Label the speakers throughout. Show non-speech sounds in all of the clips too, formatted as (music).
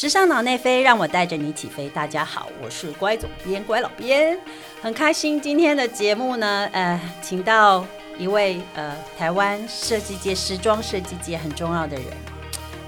Speaker 1: 时尚脑内飞，让我带着你起飞。大家好，我是乖总编乖老编，很开心今天的节目呢，呃，请到一位呃台湾设计界、时装设计界很重要的人，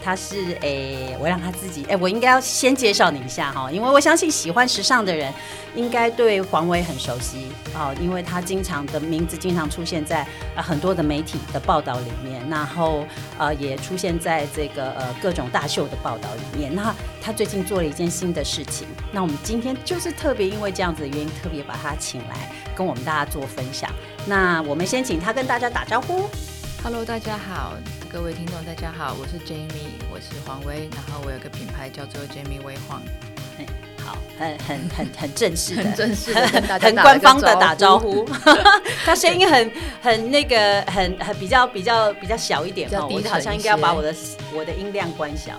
Speaker 1: 他是诶，我让他自己诶，我应该要先介绍你一下哈，因为我相信喜欢时尚的人应该对黄伟很熟悉哦，因为他经常的名字经常出现在很多的媒体的报道里面，然后呃也出现在这个呃各种大秀的报道里面。那他最近做了一件新的事情，那我们今天就是特别因为这样子的原因，特别把他请来跟我们大家做分享。那我们先请他跟大家打招呼。
Speaker 2: Hello，大家好，各位听众大家好，我是 Jamie，我是黄威，然后我有个品牌叫做 Jamie 威晃，
Speaker 1: 好，很很很很正式的，
Speaker 2: 很正式的
Speaker 1: 很官方的打招
Speaker 2: 招呼
Speaker 1: 呼。(laughs) 他声音很很那个很很比较比较比较小一点哈，
Speaker 2: 比较低沉
Speaker 1: 我好像应该要把我的我的音量关小。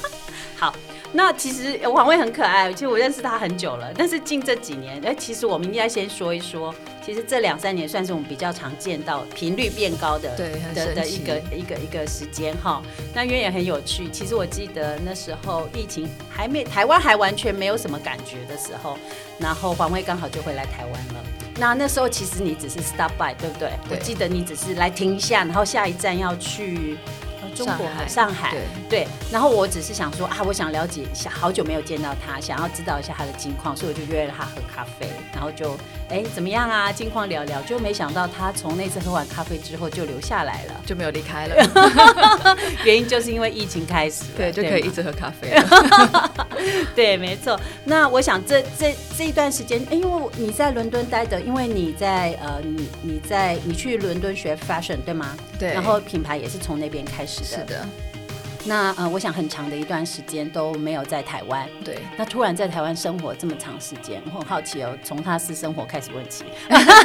Speaker 1: (laughs) 好，那其实呃王威很可爱，其实我认识他很久了，但是近这几年，哎，其实我们应该先说一说，其实这两三年算是我们比较常见到频率变高的
Speaker 2: 对很
Speaker 1: 的的一个一个一个时间哈。那因为也很有趣，其实我记得那时候疫情还没台湾还完全没有什么感觉的时候，然后黄威刚好就回来台湾了。那那时候其实你只是 stop by，对不对？我记得你只是来停一下，然后下一站要去呃中国
Speaker 2: 上海
Speaker 1: 上海。
Speaker 2: 对，
Speaker 1: 对，然后我只是想说啊，我想了解一下，好久没有见到他，想要知道一下他的近况，所以我就约了他喝咖啡，然后就哎怎么样啊，近况聊聊，就没想到他从那次喝完咖啡之后就留下来了，
Speaker 2: 就没有离开了，(laughs)
Speaker 1: 原因就是因为疫情开始了，
Speaker 2: 对，就可以一直喝咖啡了。(laughs)
Speaker 1: 对，没错。那我想这这这一段时间，哎因为你在伦敦待的，因为你在呃，你你在你去伦敦学 fashion 对吗？
Speaker 2: 对，
Speaker 1: 然后品牌也是从那边开始的。
Speaker 2: 是。的，
Speaker 1: 那呃，我想很长的一段时间都没有在台湾。
Speaker 2: 对，
Speaker 1: 那突然在台湾生活这么长时间，我很好奇哦，从他私生活开始问起，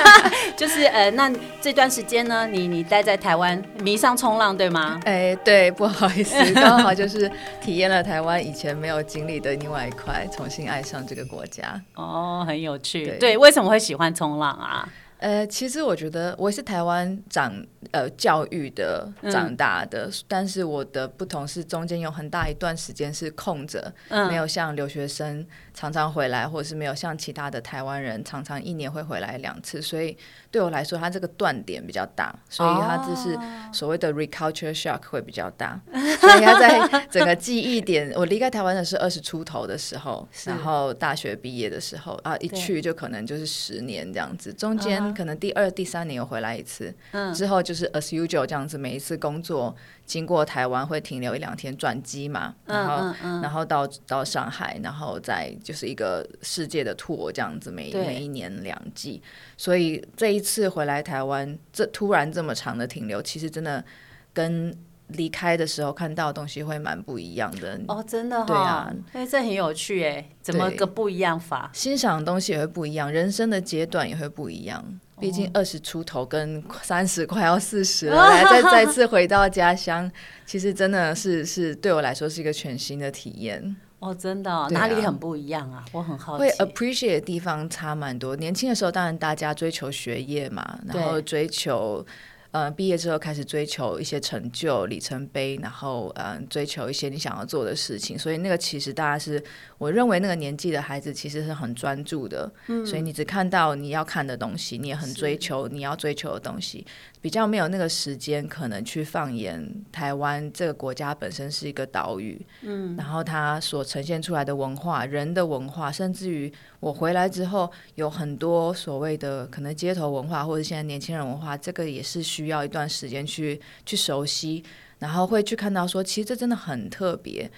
Speaker 1: (laughs) 就是呃，那这段时间呢，你你待在台湾迷上冲浪对吗？
Speaker 2: 哎，对，不好意思，刚好就是体验了台湾以前没有经历的另外一块，重新爱上这个国家。
Speaker 1: 哦，很有趣。
Speaker 2: 对
Speaker 1: 对，为什么会喜欢冲浪啊？
Speaker 2: 呃，其实我觉得我是台湾长呃教育的
Speaker 1: 嗯。
Speaker 2: 长大的，但是我的不同是中间有很大一段时间是空着，
Speaker 1: 嗯。
Speaker 2: 没有像留学生常常回来，或者是没有像其他的台湾人常常一年会回来两次，所以对我来说，它这个断点比较大，所以它就是所谓的 reculture shock 会比较大，所以它在整个记忆点，我离开台湾的是二十出头的时候，然后大学毕业的时候啊，一去就可能就是十年这样子，中间可能第二、第三年又回来一次，
Speaker 1: 嗯。
Speaker 2: 之后就是 as usual 这样子，每一次工作经过台湾会停留一两天转机嘛，然后、
Speaker 1: 嗯嗯
Speaker 2: 然后到到上海，然后再就是一个世界的 tour 这样子，每
Speaker 1: 对
Speaker 2: 每一年两季，所以这一次回来台湾，这突然这么长的停留，其实真的跟离开的时候看到的东西会蛮不一样的。
Speaker 1: 哦，真的哈、
Speaker 2: 对啊
Speaker 1: 哎，这很有趣哎，怎么个不一样法？
Speaker 2: 欣赏的东西也会不一样，人生的阶段也会不一样。毕
Speaker 1: 哦
Speaker 2: 竟二十出头跟三十快要四十了，(laughs) 来再再次回到家乡，其实真的是是对我来说是一个全新的体验。
Speaker 1: 哦，真的、哦，
Speaker 2: 啊
Speaker 1: 哪里很不一样啊？我很好
Speaker 2: 会
Speaker 1: 奇。
Speaker 2: appreciate 的地方差蛮多。年轻的时候，当然大家追求学业嘛，然后追求。呃，毕业之后开始追求一些成就里程碑，然后嗯、呃，追求一些你想要做的事情，所以那个其实大家是我认为那个年纪的孩子其实是很专注的，
Speaker 1: 嗯
Speaker 2: 所以你只看到你要看的东西，你也很追求你要追求的东西，比较没有那个时间可能去放眼台湾这个国家本身是一个岛屿，嗯，然后它所呈现出来的文化、人的文化，甚至于我回来之后有很多所谓的可能街头文化或者现在年轻人文化，这个也是需要一段时间去去熟悉，然后会去看到说，其实这真的很特别。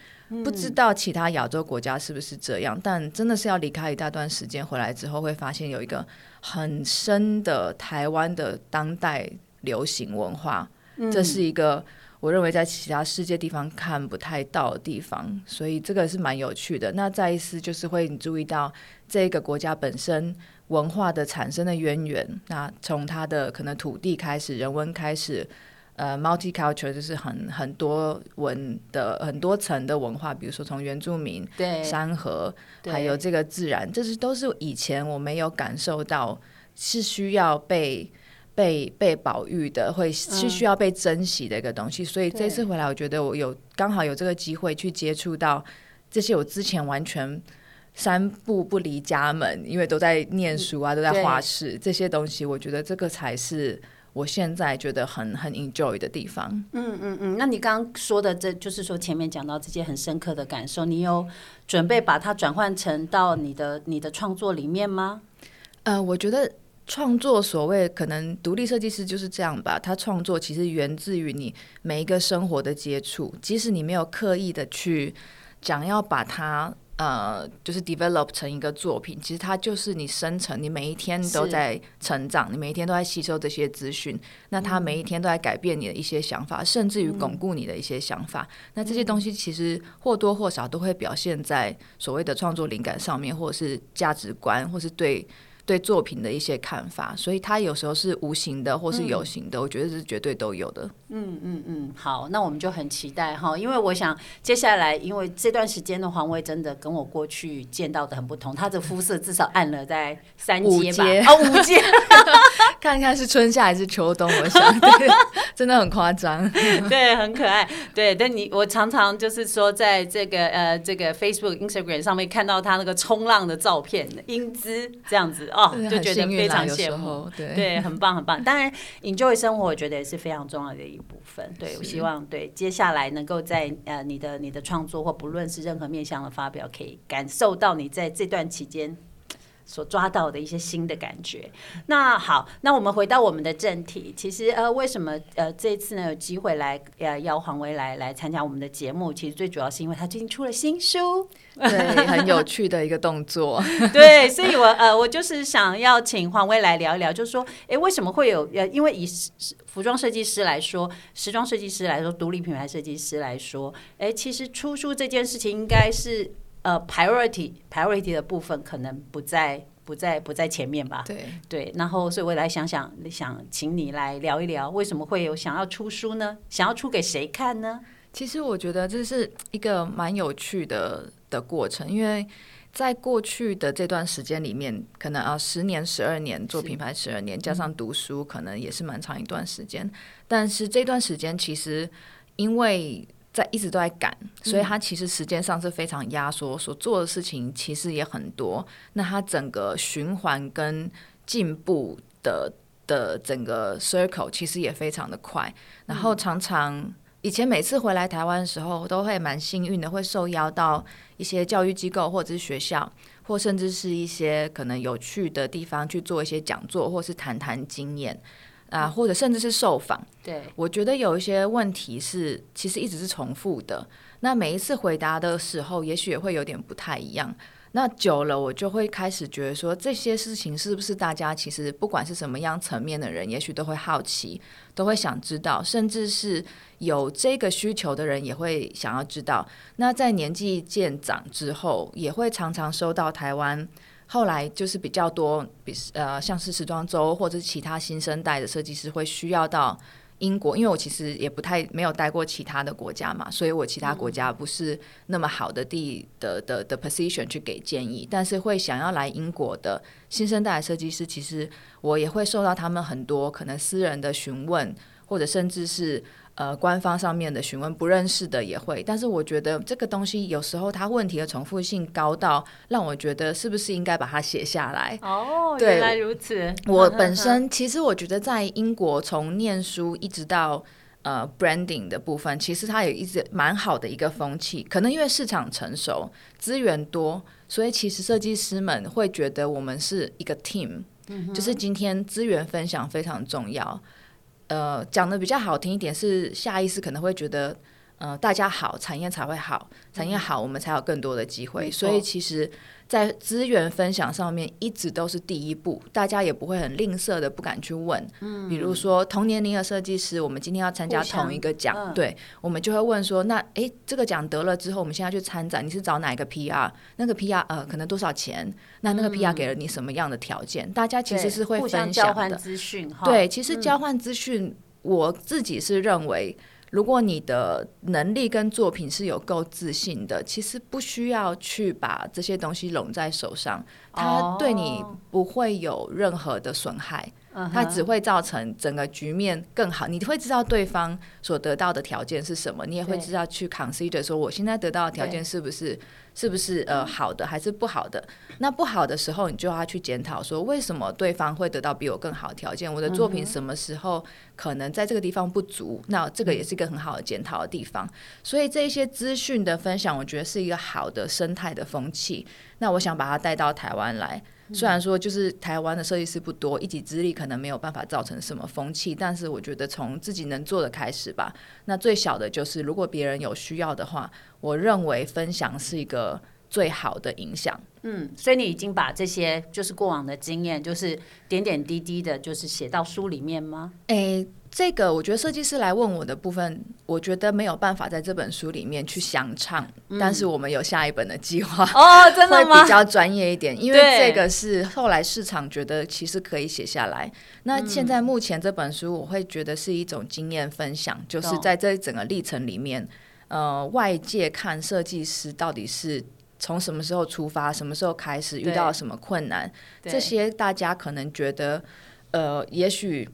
Speaker 2: 不知道其他亚洲国家是不是这样，但真的是要离开一大段时间回来之后，会发现有一个很深的台湾的当代流行文化，这是一个我认为在其他世界地方看不太到的地方，所以这个是蛮有趣的。那再一次就是会你注意到这个国家本身文化的产生的渊源，那从它的可能土地开始，人文开始。呃，multicultural 就是很很多文的很多层的文化，比如说从原住民、
Speaker 1: 对，
Speaker 2: 山河，
Speaker 1: 对
Speaker 2: 还有这个自然，这是都是以前我没有感受到是需要被被被保育的，会是需要被珍惜的一个东西。所以这次回来，我觉得我有刚好有这个机会去接触到这些我之前完全三步不离家门，因为都在念书啊，都在画室，这些东西，我觉得这个才是我现在觉得很很 enjoy 的地方。
Speaker 1: 嗯嗯嗯，那你刚刚说的，这就是说前面讲到这些很深刻的感受，你有准备把它转换成到你的你的创作里面吗？
Speaker 2: 呃，我觉得。创作所谓可能独立设计师就是这样吧，他创作其实源自于你每一个生活的接触，即使你没有刻意的去讲要把它呃就是 develop 成一个作品，其实它就是你生成，你每一天都在成长，你每一天都在吸收这些资讯，那它每一天都在改变你的一些想法，甚至于巩固你的一些想法，那这些东西其实或多或少都会表现在所谓的创作灵感上面，或者是价值观，或是对。对作品的一些看法，所以他有时候是无形的，或是有形的，我觉得是绝对都有的。
Speaker 1: 嗯嗯嗯，好，那我们就很期待哈，因为我想接下来，因为这段时间的黄威真的跟我过去见到的很不同，他的肤色至少暗了在三阶吧，哦，五阶，(laughs)
Speaker 2: 看看是春夏还是秋冬，我想，对，(laughs) 真的很夸张，(laughs)
Speaker 1: 对，很可爱，对，但你我常常就是说，在这个呃这个 Facebook、Instagram 上面看到他那个冲浪的照片，英姿这样子。哦，就觉得非常羡慕，
Speaker 2: 对
Speaker 1: 对，很棒很棒。当然，enjoy 生活，我觉得也是非常重要的一部分。对我希望，对接下来能够在呃你的你的创作或不论是任何面向的发表，可以感受到你在这段期间。所抓到的一些新的感觉。那好，那我们回到我们的正题。其实呃，为什么呃这一次呢有机会来呃邀黄维来来参加我们的节目？其实最主要是因为他最近出了新书，
Speaker 2: 对，(laughs) 很有趣的一个动作。
Speaker 1: 对，所以我呃我就是想要请黄威来聊一聊，就是说，哎，为什么会有呃，因为以服装设计师来说，时装设计师来说，独立品牌设计师来说，哎，其实出书这件事情应该是。呃，priority priority 的部分可能不在不在不在前面吧？
Speaker 2: 对
Speaker 1: 对，然后所以我来想想，想请你来聊一聊，为什么会有想要出书呢？想要出给谁看呢？
Speaker 2: 其实我觉得这是一个蛮有趣的的过程，因为在过去的这段时间里面，可能啊十年、十二年做品牌十二年，加上读书，可能也是蛮长一段时间。但是这段时间其实因为在一直都在赶，所以他其实时间上是非常压缩，所做的事情其实也很多。那他整个循环跟进步的的整个 circle 其实也非常的快。然后常常以前每次回来台湾的时候，都会蛮幸运的，会受邀到一些教育机构或者是学校，或甚至是一些可能有趣的地方去做一些讲座，或是谈谈经验。啊，或者甚至是受访，
Speaker 1: 对
Speaker 2: 我觉得有一些问题是其实一直是重复的。那每一次回答的时候，也许也会有点不太一样。那久了，我就会开始觉得说，这些事情是不是大家其实不管是什么样层面的人，也许都会好奇，都会想知道，甚至是有这个需求的人也会想要知道。那在年纪渐长之后，也会常常收到台湾。后来就是比较多，比呃像是时装周或者其他新生代的设计师会需要到英国，因为我其实也不太没有待过其他的国家嘛，所以我其他国家不是那么好的地的的的 position 去给建议，但是会想要来英国的新生代的设计师，其实我也会受到他们很多可能私人的询问，或者甚至是。呃，官方上面的询问不认识的也会，但是我觉得这个东西有时候它问题的重复性高到让我觉得是不是应该把它写下来？
Speaker 1: 哦，原来如此。
Speaker 2: 我本身其实我觉得在英国从念书一直到呃 branding 的部分，其实它有一直蛮好的一个风气。可能因为市场成熟、资源多，所以其实设计师们会觉得我们是一个 team，就是今天资源分享非常重要。呃，讲的比较好听一点是下意识可能会觉得，呃，大家好，产业才会好，产业好，我们才有更多的机会。所以其实。在资源分享上面一直都是第一步，大家也不会很吝啬的不敢去问。嗯，比如说同年龄的设计师，我们今天要参加同一个奖，对，我们就会问说，那诶，这个奖得了之后，我们现在去参展，你是找哪一个 PR？那个 PR 呃，可能多少钱？那那个 PR 给了你什么样的条件？大家其实是会分享的。
Speaker 1: 资讯，
Speaker 2: 对，其实交换资讯，我自己是认为。如果你的能力跟作品是有够自信的，其实不需要去把这些东西拢在手上，它对你不会有任何的损害。它只会造成整个局面更好。你会知道对方所得到的条件是什么，你也会知道去 consider 说我现在得到的条件是不是是不是呃好的还是不好的。那不好的时候，你就要去检讨说为什么对方会得到比我更好的条件，我的作品什么时候可能在这个地方不足，那这个也是一个很好的检讨的地方。所以这一些资讯的分享，我觉得是一个好的生态的风气。那我想把它带到台湾来。虽然说就是台湾的设计师不多，一己之力可能没有办法造成什么风气，但是我觉得从自己能做的开始吧。那最小的就是，如果别人有需要的话，我认为分享是一个最好的影响。
Speaker 1: 嗯，所以你已经把这些就是过往的经验，就是点点滴滴的，就是写到书里面吗？
Speaker 2: 诶。这个我觉得设计师来问我的部分，我觉得没有办法在这本书里面去详唱，但是我们有下一本的计划
Speaker 1: 哦，真的
Speaker 2: 会比较专业一点，因为这个是后来市场觉得其实可以写下来。那现在目前这本书，我会觉得是一种经验分享，就是在这整个历程里面，呃，外界看设计师到底是从什么时候出发，什么时候开始遇到什么困难，这些大家可能觉得，呃，也许。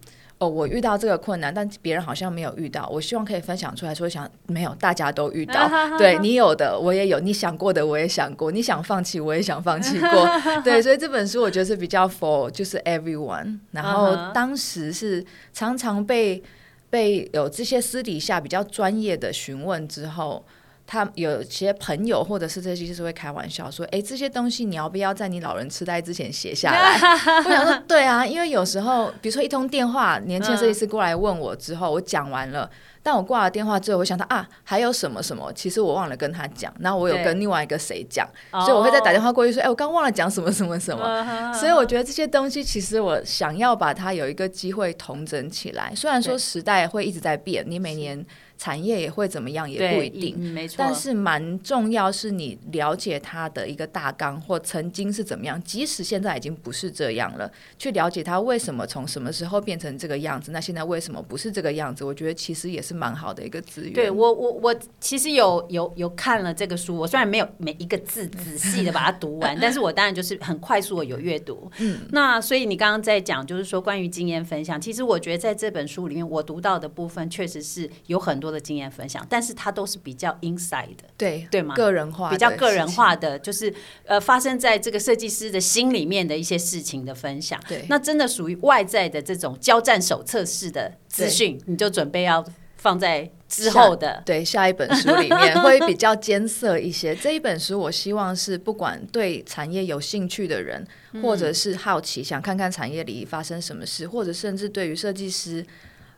Speaker 2: 哦，我遇到这个困难，但别人好像没有遇到。我希望可以分享出来，说想没有，大家都遇到。(laughs) 对你有的，我也有；你想过的，我也想过；你想放弃，我也想放弃过。(laughs) 对，所以这本书我觉得是比较 for 就是 everyone。然后当时是常常被被有这些私底下比较专业的询问之后。他有些朋友或者是这些就是会开玩笑说：“哎，这些东西你要不要在你老人痴呆之前写下来？” (laughs) 我想说，对啊，因为有时候，比如说一通电话，年轻设计师过来问我之后，我讲完了。但我挂了电话之后，我想到啊，还有什么什么？其实我忘了跟他讲。然后我有跟另外一个谁讲，所以我会再打电话过去说：“哎，我刚忘了讲什么什么什么。(laughs) ”所以我觉得这些东西，其实我想要把它有一个机会统整起来。虽然说时代会一直在变，你每年产业也会怎么样，也不一定。
Speaker 1: 没错。
Speaker 2: 但是蛮重要是你了解它的一个大纲，或曾经是怎么样。即使现在已经不是这样了，去了解它为什么从什么时候变成这个样子，那现在为什么不是这个样子？我觉得其实也是。蛮好的一个资源。
Speaker 1: 对我，我我其实有有有看了这个书，我虽然没有每一个字仔细的把它读完，(laughs) 但是我当然就是很快速的有阅读。嗯，那所以你刚刚在讲，就是说关于经验分享，其实我觉得在这本书里面，我读到的部分确实是有很多的经验分享，但是它都是比较 inside 的，
Speaker 2: 对
Speaker 1: 对吗？
Speaker 2: 个人化，
Speaker 1: 比较个人化的，就是呃发生在这个设计师的心里面的一些事情的分享。
Speaker 2: 对，
Speaker 1: 那真的属于外在的这种交战手册式的资讯，你就准备要。放在之后的
Speaker 2: 对下一本书里面会比较艰涩一些。(laughs) 这一本书我希望是不管对产业有兴趣的人，或者是好奇想看看产业里发生什么事，或者甚至对于设计师、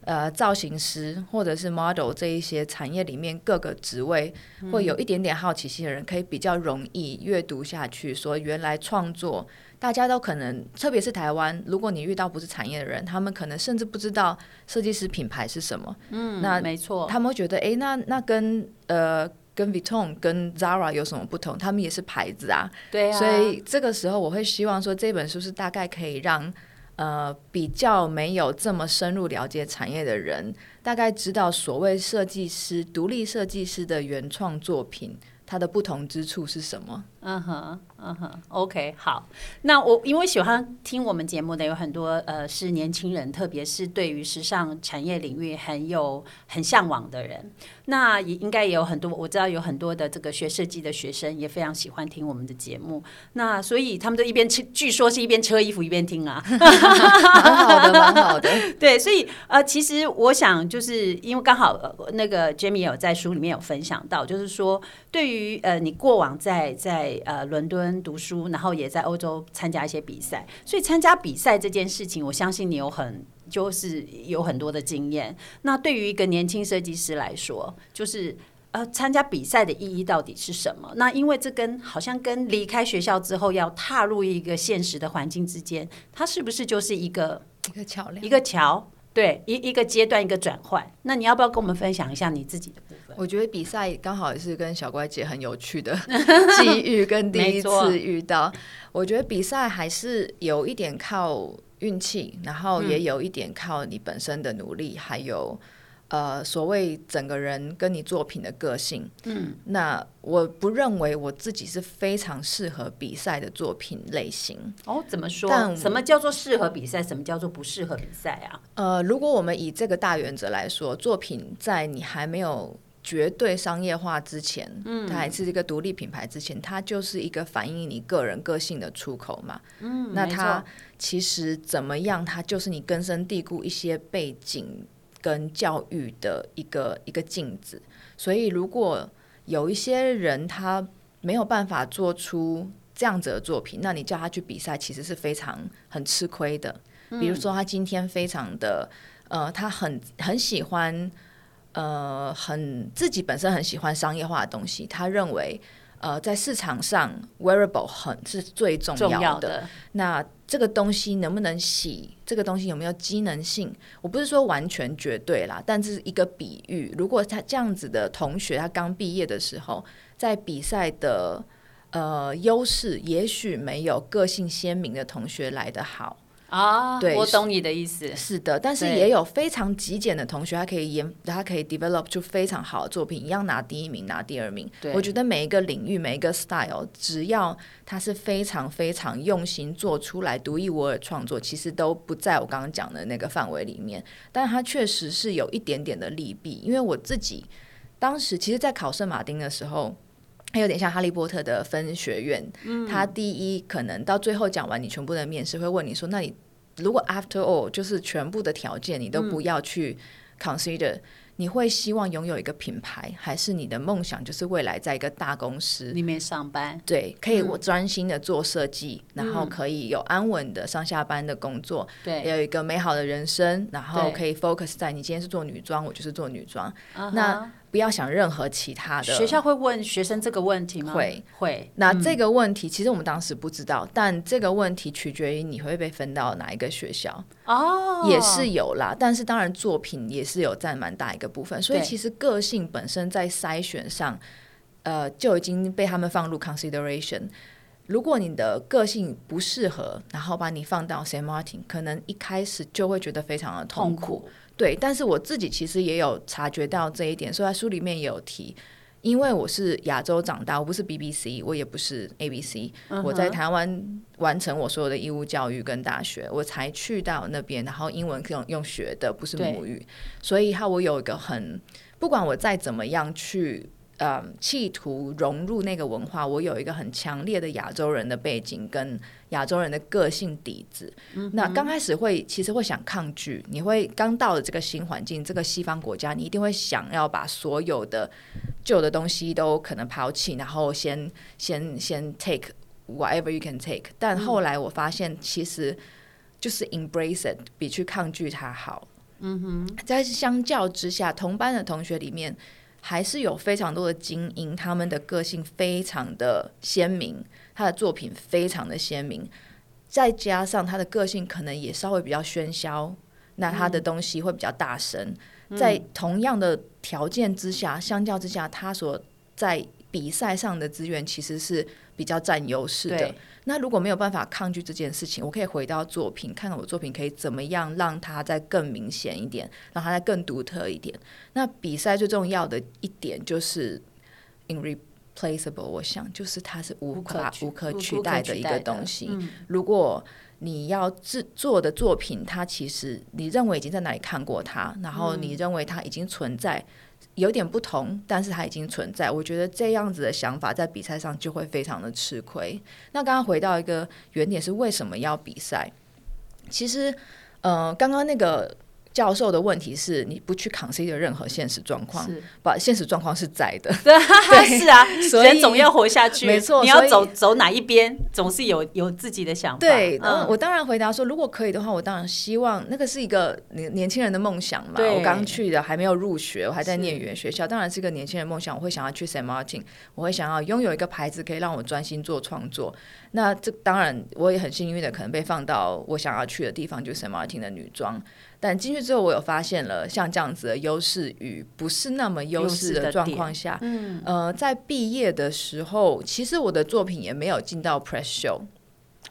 Speaker 2: 呃造型师或者是 model 这一些产业里面各个职位会有一点点好奇心的人，可以比较容易阅读下去。说原来创作。大家都可能，特别是台湾，如果你遇到不是产业的人，他们可能甚至不知道设计师品牌是什么。
Speaker 1: 嗯，那没错，
Speaker 2: 他们会觉得，哎，那那跟呃跟 Vuitton、跟 Zara 有什么不同？他们也是牌子啊。
Speaker 1: 对啊。
Speaker 2: 所以这个时候，我会希望说，这本书是大概可以让呃比较没有这么深入了解产业的人，大概知道所谓设计师、独立设计师的原创作品。它的不同之处是什么？
Speaker 1: 嗯哼，嗯哼，OK，好。那我因为喜欢听我们节目的有很多呃是年轻人，特别是对于时尚产业领域很有很向往的人。那也应该也有很多，我知道有很多的这个学设计的学生也非常喜欢听我们的节目。那所以他们都一边车，据说是一边车衣服一边听啊，
Speaker 2: 蛮好的，蛮好的。
Speaker 1: 对，所以呃，其实我想就是因为刚好那个 Jamie 有在书里面有分享到，就是说对于呃你过往在在呃伦敦读书，然后也在欧洲参加一些比赛，所以参加比赛这件事情，我相信你有很。就是有很多的经验。那对于一个年轻设计师来说，就是呃，参加比赛的意义到底是什么？那因为这跟好像跟离开学校之后要踏入一个现实的环境之间，它是不是就是一个
Speaker 2: 一个桥梁？
Speaker 1: 一个桥？对，一一个阶段一个转换。那你要不要跟我们分享一下你自己的部分？
Speaker 2: 我觉得比赛刚好也是跟小乖姐很有趣的 (laughs) 机遇，跟第一次遇到。我觉得比赛还是有一点靠。运气，然后也有一点靠你本身的努力，还有呃，所谓整个人跟你作品的个性，嗯，那我不认为我自己是非常适合比赛的作品类型。
Speaker 1: 哦，怎么说？
Speaker 2: 但
Speaker 1: 什么叫做适合比赛？什么叫做不适合比赛啊？
Speaker 2: 呃，如果我们以这个大原则来说，作品在你还没有绝对商业化之前，嗯，它还是一个独立品牌之前，它就是一个反映你个人个性的出口嘛。嗯，那它其实怎么样，它就是你根深蒂固一些背景跟教育的一个一个镜子。所以，如果有一些人他没有办法做出这样子的作品，那你叫他去比赛，其实是非常很吃亏的。比如说，他今天非常的呃，他很很喜欢呃，很自己本身很喜欢商业化的东西，他认为。呃，在市场上，wearable 很是最重
Speaker 1: 重
Speaker 2: 要的。
Speaker 1: 要的，
Speaker 2: 那这个东西能不能洗？这个东西有没有机能性？我不是说完全绝对啦，但这是一个比喻。如果他这样子的同学，他刚毕业的时候，在比赛的呃优势，也许没有个性鲜明的同学来得好。
Speaker 1: 啊，
Speaker 2: 对
Speaker 1: 我懂你的意思。
Speaker 2: 是的，但是也有非常极简的同学，他可以研，他可以 develop 出非常好的作品，一样拿第一名，拿第二名。我觉得每一个领域，每一个 style，只要他是非常非常用心做出来独一无二的创作，其实都不在我刚刚讲的那个范围里面。但它确实是有一点点的利弊，因为我自己当时其实，在考圣马丁的时候。它有点像哈利波特的分学院，
Speaker 1: 嗯。
Speaker 2: 他第一可能到最后讲完你全部的面试，会问你说，那你如果 after all 就是全部的条件你都不要去 consider，、你会希望拥有一个品牌，还是你的梦想就是未来在一个大公司？
Speaker 1: 里面上班，
Speaker 2: 对，可以我专心的做设计，然后可以有安稳的上下班的工作，也
Speaker 1: 对，
Speaker 2: 有一个美好的人生，然后可以 focus 在你今天是做女装，我就是做女装，那不要想任何其他的。
Speaker 1: 学校会问学生这个问题吗？
Speaker 2: 会
Speaker 1: 会。
Speaker 2: 那这个问题，其实我们当时不知道，但这个问题取决于你会被分到哪一个学校，
Speaker 1: 哦，
Speaker 2: 也是有啦。但是当然，作品也是有占蛮大一个部分，所以其实个性本身在筛选上，呃，就已经被他们放入 consideration。如果你的个性不适合，然后把你放到 Saint Martin，可能一开始就会觉得非常的痛
Speaker 1: 痛
Speaker 2: 苦。
Speaker 1: 苦。
Speaker 2: 对，但是我自己其实也有察觉到这一点，所以在书里面也有提。因为我是亚洲长大，我不是 BBC，我也不是 ABC，、我在台湾完成我所有的义务教育跟大学，我才去到那边，然后英文用用学的，不是母语，所以哈，我有一个很，不管我再怎么样去。呃，企图融入那个文化，我有一个很强烈的亚洲人的背景跟亚洲人的个性底子。那刚开始会其实会想抗拒，你会刚到了这个新环境，这个西方国家，你一定会想要把所有的旧的东西都可能抛弃，然后先先先 take whatever you can take。但后来我发现，其实就是 embrace it 比去抗拒它好。嗯哼，在相较之下，同班的同学里面。还是有非常多的精英，他们的个性非常的鲜明，他的作品非常的鲜明，再加上他的个性可能也稍微比较喧嚣，那他的东西会比较大声。在同样的条件之下，相较之下，他所在比赛上的资源其实是比较占优势的。那如果没有办法抗拒这件事情，我可以回到作品，看看我作品可以怎么样让它再更明显一点，让它再更独特一点。那比赛最重要的一点就是 irreplaceable，我想就是它是无
Speaker 1: 无可
Speaker 2: 法无可取代的一个东西。
Speaker 1: 嗯
Speaker 2: 如果你要制作的作品，它其实你认为已经在哪里看过它，然后你认为它已经存在。有点不同，但是它已经存在。我觉得这样子的想法在比赛上就会非常的吃亏。那刚刚回到一个原点是为什么要比赛？其实，呃，刚刚那个教授的问题是你不去 consider 任何现实状况，把现实状况是在的。(laughs) (laughs)
Speaker 1: 对，是啊，
Speaker 2: 所以
Speaker 1: 人总要活下去，
Speaker 2: 没错
Speaker 1: 你要走走哪一边，总是有有自己的想法。
Speaker 2: 对，
Speaker 1: 嗯，
Speaker 2: 我当然回答说，如果可以的话，我当然希望那个是一个年年轻人的梦想嘛。我刚去的，还没有入学，我还在念语言学校，当然是一个年轻人梦想。我会想要去 Saint Martin，我会想要拥有一个牌子，可以让我专心做创作。那这当然我也很幸运的，可能被放到我想要去的地方，就是 Saint Martin 的女装。但进去之后，我有发现了像这样子的优势与不是那么优
Speaker 1: 优
Speaker 2: 势的状况下，
Speaker 1: 嗯，
Speaker 2: 呃，在毕业的时候，其实我的作品也没有进到 press show。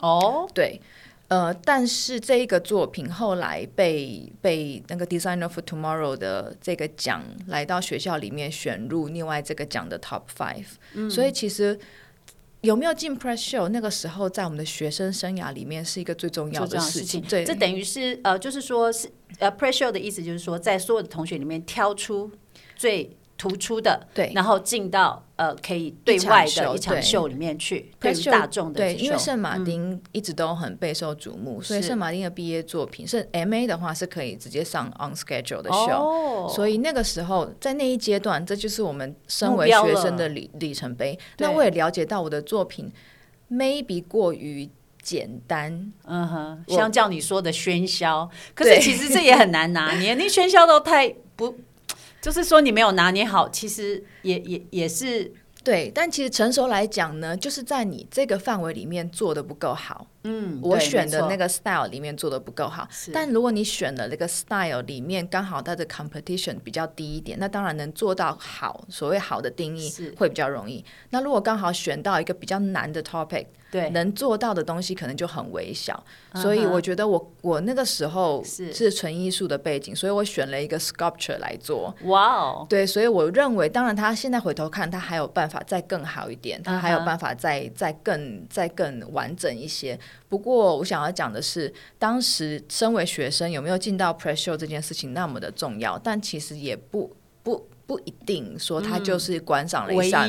Speaker 1: 哦，
Speaker 2: 对，呃，但是这一个作品后来被被那个 Designer for Tomorrow 的这个奖来到学校里面选入另外这个奖的 Top Five，所以其实有没有进 Press Show 那个时候在我们的学生生涯里面是一个最重要的事情。对，
Speaker 1: 这等于是呃，就是说是呃 Press Show 的意思就是说在所有的同学里面挑出最。突出的，
Speaker 2: 对，
Speaker 1: 然后进到呃可以对外的一场秀里面去，对。于大众的
Speaker 2: 对，因为圣马丁一直都很备受瞩目，所以圣马丁的毕业作品是 M A 的话是可以直接上 on schedule 的秀，所以那个时候在那一阶段，这就是我们身为学生的里里程碑。那我也了解到我的作品 maybe 过于简单，
Speaker 1: 嗯哼，相较你说的喧嚣，可是其实这也很难拿捏，(laughs) 那喧嚣都太不。就是说你没有拿捏好，其实也也也是
Speaker 2: 对，但其实成熟来讲呢，就是在你这个范围里面做的不够好。
Speaker 1: 嗯，
Speaker 2: 我选的那个 style 里面做的不够好。但如果你选的那个 style 里面刚好它的 competition 比较低一点，那当然能做到好。所谓好的定义会比较容易。那如果刚好选到一个比较难的 topic。
Speaker 1: 对，
Speaker 2: 能做到的东西可能就很微小，所以我觉得我我那个时候是纯艺术的背景，所以我选了一个 sculpture 来做。
Speaker 1: 哇哦，
Speaker 2: 对，所以我认为，当然他现在回头看，他还有办法再更好一点，他还有办法再再更再更完整一些。不过我想要讲的是，当时身为学生有没有进到 press show 这件事情那么的重要，但其实也不不。不一定说他就是观赏了一扇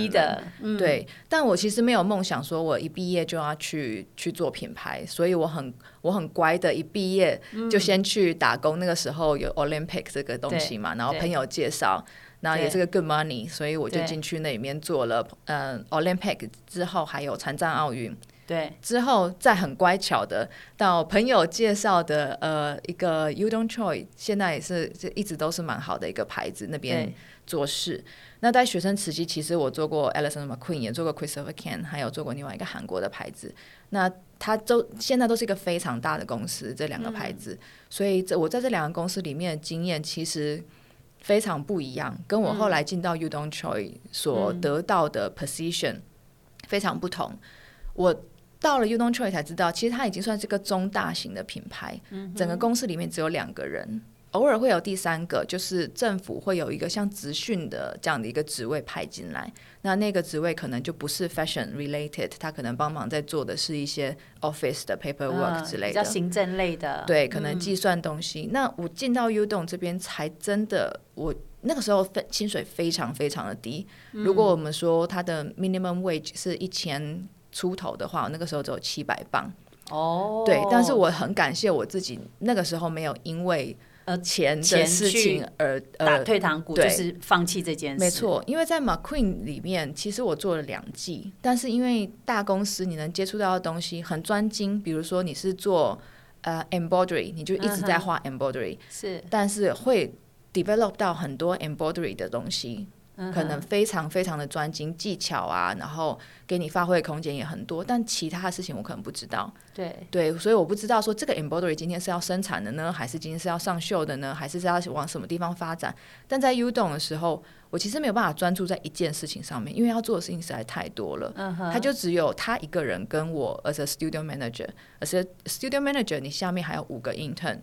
Speaker 2: 门，对。但我其实没有梦想说，我一毕业就要去去做品牌，所以我很我很乖的，一毕业就先去打工。那个时候有 Olympic 这个东西嘛，然后朋友介绍，然后也是个 good money，所以我就进去那里面做了。嗯，Olympic 之后还有残障奥运。
Speaker 1: 对，
Speaker 2: 之后再很乖巧的到朋友介绍的呃一个 Udon Choi，现在也是这一直都是蛮好的一个牌子那边做事。那在学生时期，其实我做过 Alison McQueen，也做过 Christopher Ken，还有做过另外一个韩国的牌子。那它都现在都是一个非常大的公司，这两个牌子。所以这我在这两个公司里面的经验其实非常不一样，跟我后来进到 Udon Choi 所得到的 position 非常不同。我到了 Udon Choi 才知道，其实它已经算是个中大型的品牌。整个公司里面只有两个人，偶尔会有第三个，就是政府会有一个像职训的这样的一个职位派进来。那那个职位可能就不是 fashion related，他可能帮忙在做的是一些 office 的 paperwork 之类的，
Speaker 1: 比较行政类的。
Speaker 2: 对，可能计算东西。那我进到 Udon 这边才真的，我那个时候分薪水非常非常的低。如果我们说它的 minimum wage 是一千。出头的话，我那个时候只有七百磅。
Speaker 1: 哦，
Speaker 2: 对，但是我很感谢我自己那个时候没有因为呃钱的事情而
Speaker 1: 打退堂鼓，就是放弃这件事。
Speaker 2: 没错，因为在 McQueen 里面，其实我做了两季，但是因为大公司你能接触到的东西很专精，比如说你是做呃 embroidery，你就一直在画 embroidery，
Speaker 1: 是，
Speaker 2: 但是会 develop 到很多 embroidery 的东西。可能非常非常的专精技巧啊，然后给你发挥的空间也很多，但其他的事情我可能不知道。
Speaker 1: 对
Speaker 2: 对，所以我不知道说这个 embroidery 今天是要生产的呢，还是今天是要上秀的呢，还是是要往什么地方发展？但在 U 动的时候，我其实没有办法专注在一件事情上面，因为要做的事情实在太多了。
Speaker 1: 嗯
Speaker 2: 他就只有他一个人跟我，as a studio manager，as a studio manager，你下面还有五个 intern，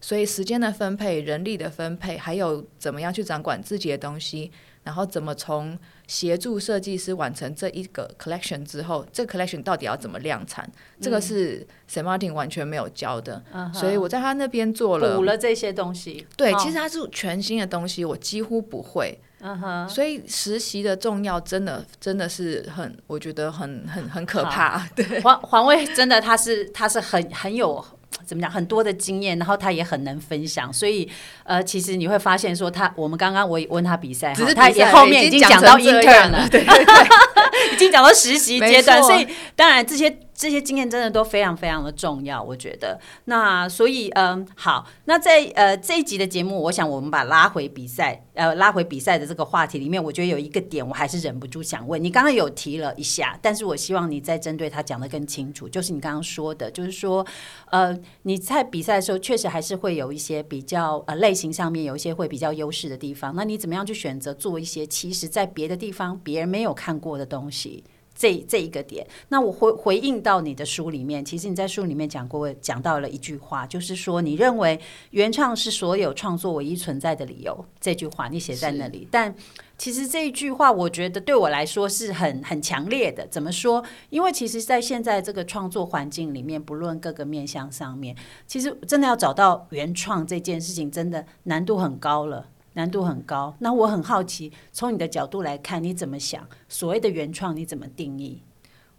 Speaker 2: 所以时间的分配、人力的分配，还有怎么样去掌管自己的东西。然后怎么从协助设计师完成这一个 collection 之后，这个 collection 到底要怎么量产？这个是 Sam Martin 完全没有教的，所以我在他那边做了
Speaker 1: 补了这些东西。
Speaker 2: 对，其实它是全新的东西，我几乎不会。
Speaker 1: 嗯哼，
Speaker 2: 所以实习的重要真的真的是很，我觉得很很很可怕。(laughs) 对，
Speaker 1: 黄黄卫真的他是他是很很有。怎么讲？很多的经验，然后他也很能分享，所以呃，其实你会发现说他，我们刚刚我问他比赛，
Speaker 2: 只是
Speaker 1: 他也后面已经讲到 intern 了，
Speaker 2: 对对对，(laughs)
Speaker 1: 已经讲到实习阶段，所以当然这些。这些经验真的都非常非常的重要，我觉得。那所以，嗯，好，那在呃这一集的节目，我想我们把拉回比赛，呃，拉回比赛的这个话题里面，我觉得有一个点，我还是忍不住想问你。刚刚有提了一下，但是我希望你再针对他讲的更清楚。就是你刚刚说的，就是说，呃，你在比赛的时候，确实还是会有一些比较呃类型上面有一些会比较优势的地方。那你怎么样去选择做一些其实在别的地方别人没有看过的东西？这这一个点。那我回回应到你的书里面，其实你在书里面讲过，讲到了一句话，就是说你认为原创是所有创作唯一存在的理由。这句话你写在那里，但其实这一句话，我觉得对我来说是很很强烈的。怎么说？因为其实，在现在这个创作环境里面，不论各个面向上面，其实真的要找到原创这件事情，真的难度很高了。难度很高，那我很好奇，从你的角度来看，你怎么想？所谓的原创，你怎么定义？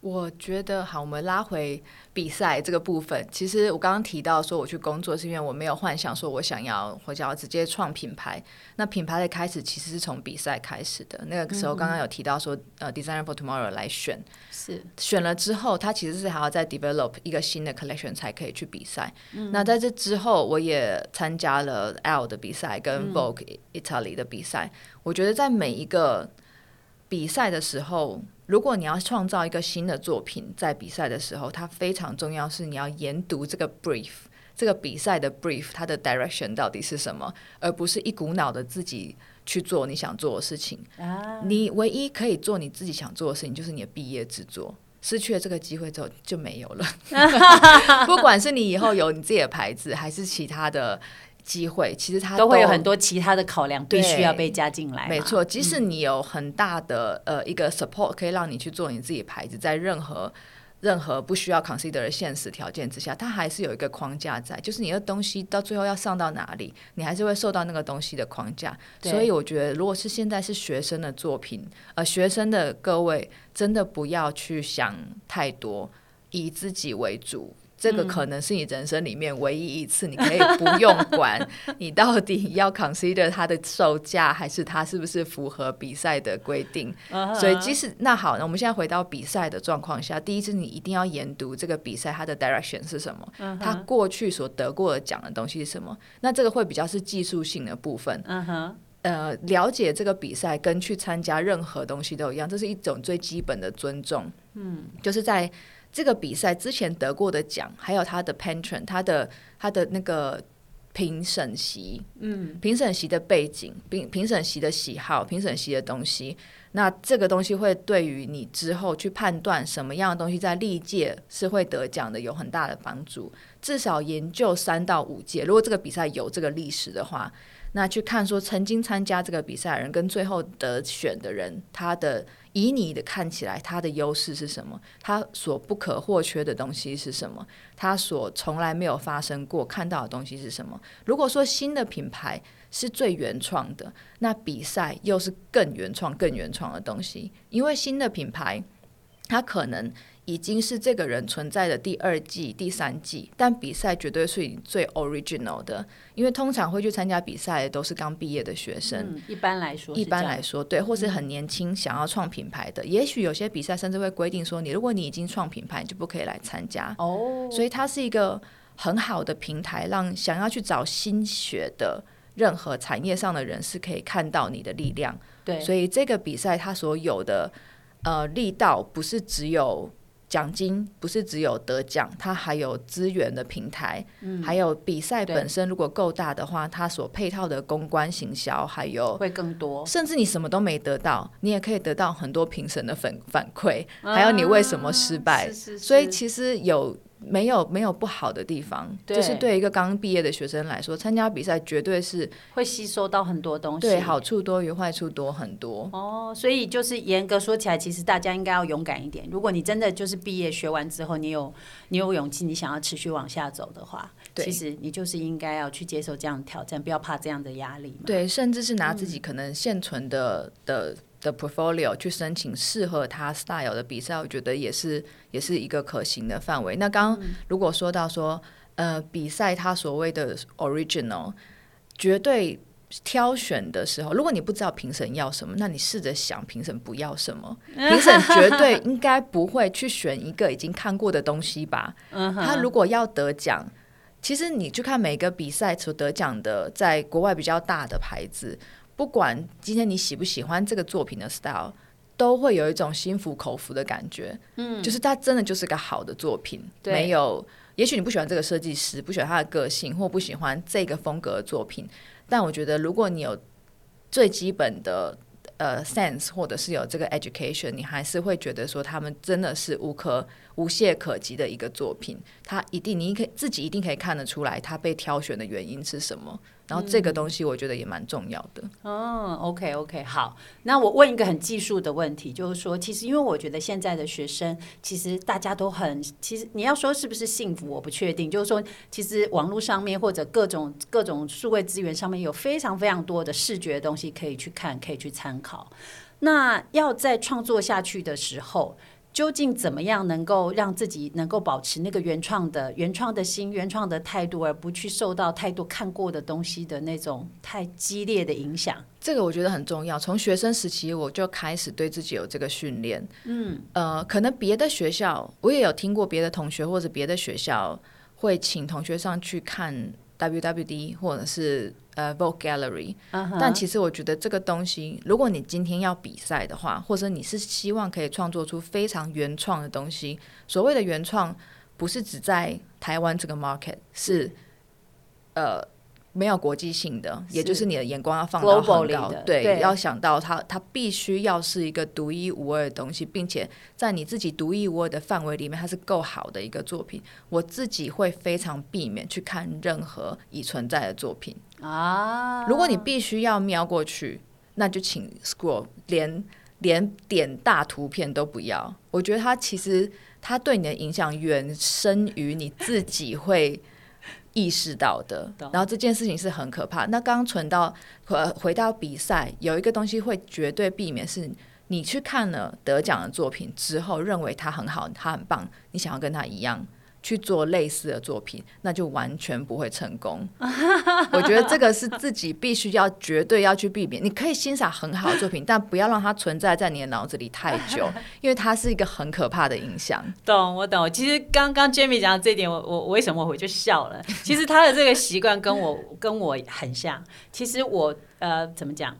Speaker 2: 我觉得好，我们拉回比赛这个部分。其实我刚刚提到说，我去工作是因为我没有幻想，说我想要或者要直接创品牌。那品牌的开始其实是从比赛开始的。那个时候刚刚有提到说，呃，Designer for Tomorrow 来选，
Speaker 1: 是
Speaker 2: 选了之后，他其实是还要再 develop 一个新的 collection 才可以去比赛。那在这之后，我也参加了 L 的比赛跟 Vogue Italy 的比赛。我觉得在每一个比赛的时候。如果你要创造一个新的作品，在比赛的时候，它非常重要是你要研读这个 brief，这个比赛的 brief，它的 direction 到底是什么，而不是一股脑的自己去做你想做的事情。你唯一可以做你自己想做的事情，就是你的毕业制作。失去了这个机会之后就没有了。(laughs) (laughs) 不管是你以后有你自己的牌子，还是其他的。机会其实它
Speaker 1: 都会有很多其他的考量，必须要被加进来。
Speaker 2: 没错，即使你有很大的呃一个 support，可以让你去做你自己牌子，在任何任何不需要 consider 的现实条件之下，它还是有一个框架在，就是你的东西到最后要上到哪里，你还是会受到那个东西的框架。所以我觉得，如果是现在是学生的作品，呃，学生的各位真的不要去想太多，以自己为主。这个可能是你人生里面唯一一次，你可以不用 (laughs) 管你到底要 consider 它的售价，还是它是不是符合比赛的规定。所以，即使那好，那我们现在回到比赛的状况下，第一次你一定要研读这个比赛它的 direction 是什么，它过去所得过的奖的东西是什么。那这个会比较是技术性的部分。嗯哼，呃，了解这个比赛跟去参加任何东西都一样，这是一种最基本的尊重。嗯，就是在。这个比赛之前得过的奖，还有他的 patron，他的他的那个评审席，嗯，评审席的背景，评评审席的喜好，评审席的东西，那这个东西会对于你之后去判断什么样的东西在历届是会得奖的有很大的帮助。至少研究三到五届，如果这个比赛有这个历史的话，那去看说曾经参加这个比赛的人跟最后得选的人，他的。以你的看起来，他的优势是什么？他所不可或缺的东西是什么？他所从来没有发生过看到的东西是什么？如果说新的品牌是最原创的，那比赛又是更原创、更原创的东西，因为新的品牌它可能。已经是这个人存在的第二季、第三季，但比赛绝对是最 original 的，因为通常会去参加比赛的都是刚毕业的学生。
Speaker 1: 一般来说，
Speaker 2: 一般来说，对，或是很年轻想要创品牌的，也许有些比赛甚至会规定说，你如果你已经创品牌，你就不可以来参加。哦，所以它是一个很好的平台，让想要去找新血的任何产业上的人是可以看到你的力量。
Speaker 1: 对，
Speaker 2: 所以这个比赛它所有的呃力道不是只有。奖金不是只有得奖，它还有资源的平台，还有比赛本身。如果够大的话，它所配套的公关行销还有
Speaker 1: 会更多。
Speaker 2: 甚至你什么都没得到，你也可以得到很多评审的反反馈，还有你为什么失败。所以其实有。没有没有不好的地方，就是对一个刚毕业的学生来说，参加比赛绝对是
Speaker 1: 会吸收到很多东西，
Speaker 2: 对，好处多于坏处多很多。
Speaker 1: 哦，所以就是严格说起来，其实大家应该要勇敢一点。如果你真的就是毕业学完之后，你有你有勇气，你想要持续往下走的话，其实你就是应该要去接受这样的挑战，不要怕这样的压力。
Speaker 2: 对，甚至是拿自己可能现存的的。的 portfolio 去申请适合他 style 的比赛，我觉得也是也是一个可行的范围。那刚如果说到说，呃，比赛他所谓的 original，绝对挑选的时候，如果你不知道评审要什么，那你试着想评审不要什么。(laughs) 评审绝对应该不会去选一个已经看过的东西吧？他如果要得奖，其实你去看每个比赛所得奖的，在国外比较大的牌子。不管今天你喜不喜欢这个作品的 style，都会有一种心服口服的感觉。嗯，就是它真的就是个好的作品。没有，也许你不喜欢这个设计师，不喜欢他的个性，或不喜欢这个风格的作品。但我觉得，如果你有最基本的呃 sense 或者是有这个 education，你还是会觉得说他们真的是无可无懈可击的一个作品。他一定你可以自己一定可以看得出来，他被挑选的原因是什么。然后这个东西我觉得也蛮重要的。
Speaker 1: 哦，OK OK，好，那我问一个很技术的问题，就是说，其实因为我觉得现在的学生，其实大家都很，其实你要说是不是幸福，我不确定。就是说，其实网络上面或者各种各种数位资源上面有非常非常多的视觉的东西可以去看，可以去参考。那要在创作下去的时候。究竟怎么样能够让自己能够保持那个原创的原创的心、原创的态度，而不去受到太多看过的东西的那种太激烈的影响？
Speaker 2: 这个我觉得很重要。从学生时期我就开始对自己有这个训练。嗯，呃，可能别的学校我也有听过，别的同学或者别的学校会请同学上去看 WWD 或者是。呃，Vogue Gallery，但其实我觉得这个东西，如果你今天要比赛的话，或者你是希望可以创作出非常原创的东西，所谓的原创，不是只在台湾这个 market，是呃。没有国际性的，也就是你的眼光要放到很高，对，要想到它，它必须要是一个独一无二的东西，并且在你自己独一无二的范围里面，它是够好的一个作品。我自己会非常避免去看任何已存在的作品啊。如果你必须要瞄过去，那就请 scroll，连连点大图片都不要。我觉得它其实它对你的影响远深于你自己会。意识到的，然后这件事情是很可怕。那刚存到呃回到比赛，有一个东西会绝对避免，是你去看了得奖的作品之后，认为他很好，他很棒，你想要跟他一样。去做类似的作品，那就完全不会成功。(laughs) 我觉得这个是自己必须要绝对要去避免。你可以欣赏很好的作品，但不要让它存在在你的脑子里太久，(laughs) 因为它是一个很可怕的影响。
Speaker 1: 懂，我懂。其实刚刚 Jamie 讲的这点，我我为什么我就笑了？其实他的这个习惯跟我跟我很像。其实我呃怎么讲？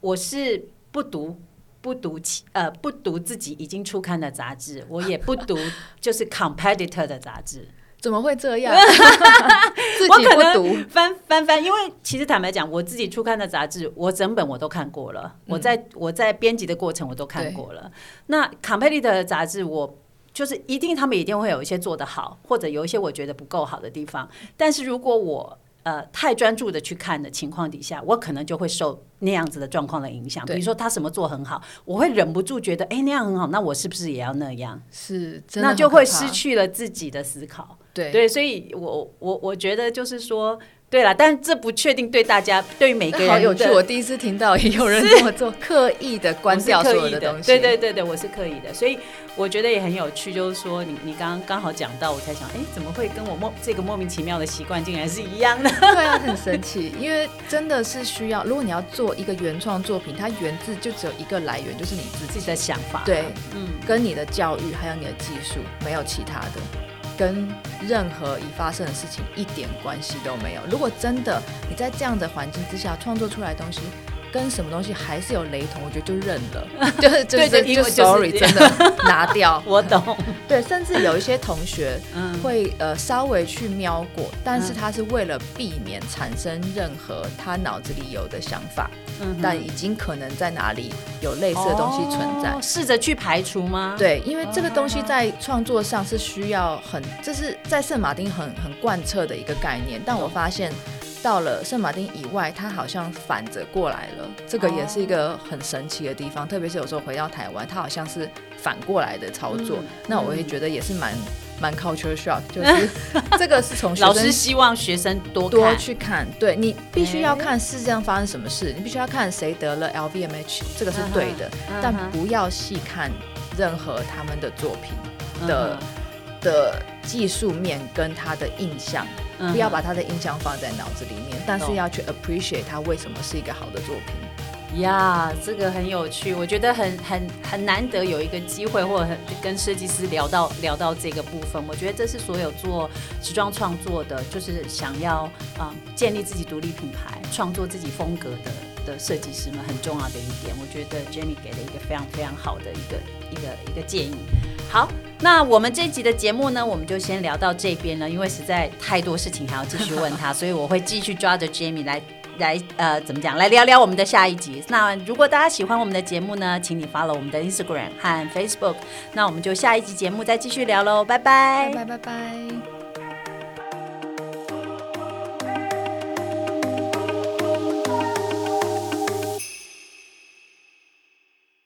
Speaker 1: 我是不读。不读其呃不读自己已经出刊的杂志，我也不读 (laughs) 就是 competitor 的杂志，
Speaker 2: 怎么会这样？(laughs)
Speaker 1: 我可能翻翻翻，因为其实坦白讲，我自己出刊的杂志，我整本我都看过了，我在我在编辑的过程我都看过了。那 competitor 的杂志，我就是一定他们一定会有一些做得好，或者有一些我觉得不够好的地方。但是如果我呃，太专注的去看的情况底下，我可能就会受那样子的状况的影响。比如说他什么做很好，我会忍不住觉得，哎，那样很好，那我是不是也要那样？
Speaker 2: 是，
Speaker 1: 那就会失去了自己的思考。
Speaker 2: 对
Speaker 1: 对，所以我我我觉得就是说。对啦，但这不确定对大家，对于每个人
Speaker 2: 好有趣。我第一次听到有人这么做，刻意的关掉所有的东西。
Speaker 1: 对对对对，我是刻意的，所以我觉得也很有趣。就是说，你你刚刚刚好讲到，我才想，哎，怎么会跟我莫这个莫名其妙的习惯竟然是一样的？
Speaker 2: 对啊，很神奇。因为真的是需要，如果你要做一个原创作品，它源自就只有一个来源，就是你自
Speaker 1: 己的想法。
Speaker 2: 对，嗯，跟你的教育还有你的技术，没有其他的。跟任何已发生的事情一点关系都没有。如果真的你在这样的环境之下创作出来的东西，跟什么东西还是有雷同，我觉得就认了，(laughs) 就是就是就 sorry，真的拿掉。(laughs)
Speaker 1: 我懂。(laughs)
Speaker 2: 对，甚至有一些同学会呃稍微去瞄过，但是他是为了避免产生任何他脑子里有的想法，但已经可能在哪里有类似的东西存在，
Speaker 1: 试着去排除吗？
Speaker 2: 对，因为这个东西在创作上是需要很，这是在圣马丁很很贯彻的一个概念，但我发现。到了圣马丁以外，它好像反着过来了，这个也是一个很神奇的地方。特别是有时候回到台湾，它好像是反过来的操作，那我会觉得也是蛮蛮 culture shock，就是 (laughs) 这个是从
Speaker 1: 老师希望学生多
Speaker 2: 多去看，对你必须要看世界上发生什么事，你必须要看谁得了 LVMH，这个是对的，但不要细看任何他们的作品的的技术面跟他的印象。不要把他的印象放在脑子里面，但是要去 appreciate 他为什么是一个好的作品。
Speaker 1: 呀，这个很有趣，我觉得很很很难得有一个机会，或者跟设计师聊到聊到这个部分。我觉得这是所有做时装创作的，就是想要啊建立自己独立品牌、创作自己风格的的设计师们很重要的一点。我觉得 Jenny 给了一个非常非常好的一个一个一个建议。好。那我们这集的节目呢，我们就先聊到这边了，因为实在太多事情还要继续问他，所以我会继续抓着 Jamie 来来呃怎么讲来聊聊我们的下一集。那如果大家喜欢我们的节目呢，请你发了我们的 Instagram 和 Facebook。那我们就下一集节目再继续聊喽，拜拜
Speaker 2: 拜拜拜拜。